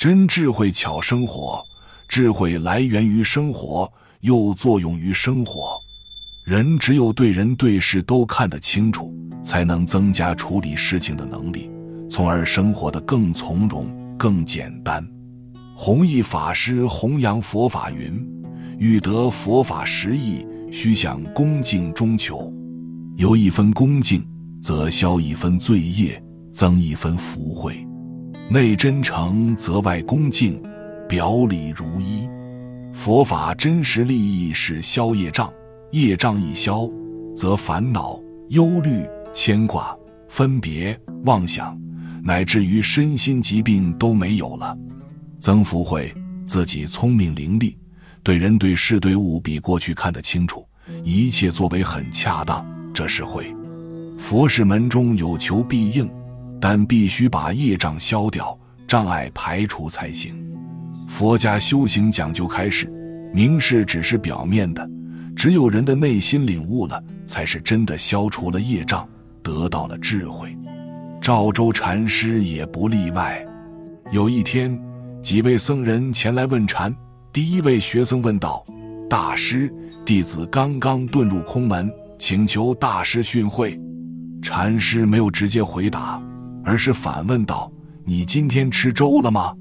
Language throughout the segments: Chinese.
真智慧巧生活，智慧来源于生活，又作用于生活。人只有对人对事都看得清楚，才能增加处理事情的能力，从而生活得更从容、更简单。弘一法师弘扬佛法云：“欲得佛法实意，须向恭敬中求。有一分恭敬，则消一分罪业，增一分福慧。内真诚，则外恭敬，表里如一。佛法真实利益是消业障。”业障一消，则烦恼、忧虑、牵挂、分别、妄想，乃至于身心疾病都没有了。曾福慧自己聪明伶俐，对人对事对物比过去看得清楚，一切作为很恰当，这是慧。佛事门中有求必应，但必须把业障消掉，障碍排除才行。佛家修行讲究开示，明示只是表面的。只有人的内心领悟了，才是真的消除了业障，得到了智慧。赵州禅师也不例外。有一天，几位僧人前来问禅。第一位学僧问道：“大师，弟子刚刚遁入空门，请求大师训诲。”禅师没有直接回答，而是反问道：“你今天吃粥了吗？”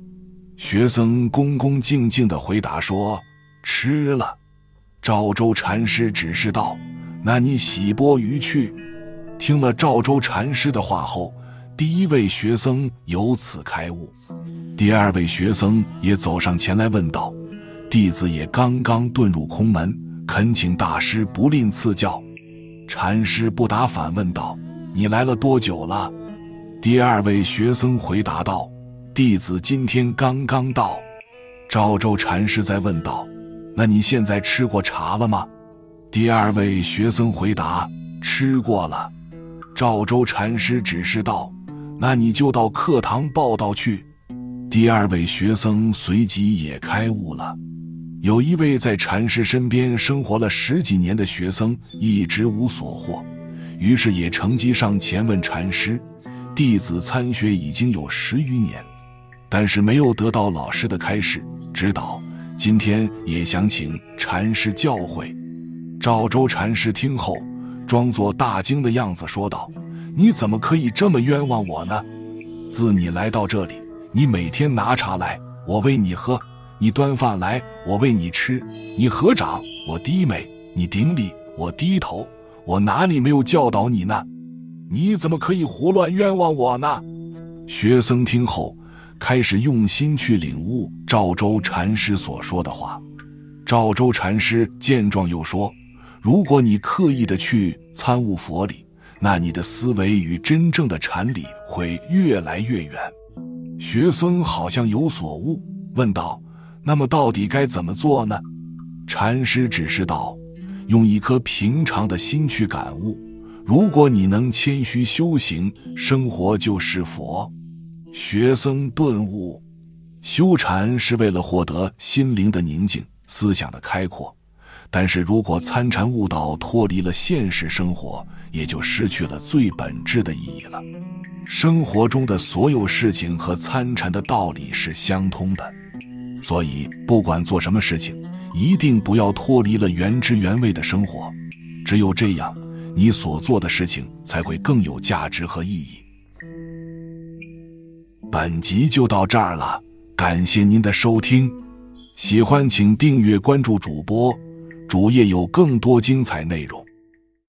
学僧恭恭敬敬地回答说：“吃了。”赵州禅师指示道：“那你洗钵鱼去。”听了赵州禅师的话后，第一位学僧由此开悟。第二位学僧也走上前来问道：“弟子也刚刚遁入空门，恳请大师不吝赐教。”禅师不答，反问道：“你来了多久了？”第二位学僧回答道：“弟子今天刚刚到。”赵州禅师再问道。那你现在吃过茶了吗？第二位学僧回答：“吃过了。”赵州禅师指示道：“那你就到课堂报道去。”第二位学僧随即也开悟了。有一位在禅师身边生活了十几年的学僧一直无所获，于是也乘机上前问禅师：“弟子参学已经有十余年，但是没有得到老师的开示指导。”今天也想请禅师教诲。赵州禅师听后，装作大惊的样子说道：“你怎么可以这么冤枉我呢？自你来到这里，你每天拿茶来，我喂你喝；你端饭来，我喂你吃；你合掌，我低眉；你顶礼，我低头。我哪里没有教导你呢？你怎么可以胡乱冤枉我呢？”学僧听后。开始用心去领悟赵州禅师所说的话。赵州禅师见状又说：“如果你刻意的去参悟佛理，那你的思维与真正的禅理会越来越远。”学僧好像有所悟，问道：“那么到底该怎么做呢？”禅师指示道：“用一颗平常的心去感悟。如果你能谦虚修行，生活就是佛。”学僧顿悟，修禅是为了获得心灵的宁静、思想的开阔。但是如果参禅悟道脱离了现实生活，也就失去了最本质的意义了。生活中的所有事情和参禅的道理是相通的，所以不管做什么事情，一定不要脱离了原汁原味的生活。只有这样，你所做的事情才会更有价值和意义。本集就到这儿了，感谢您的收听，喜欢请订阅关注主播，主页有更多精彩内容。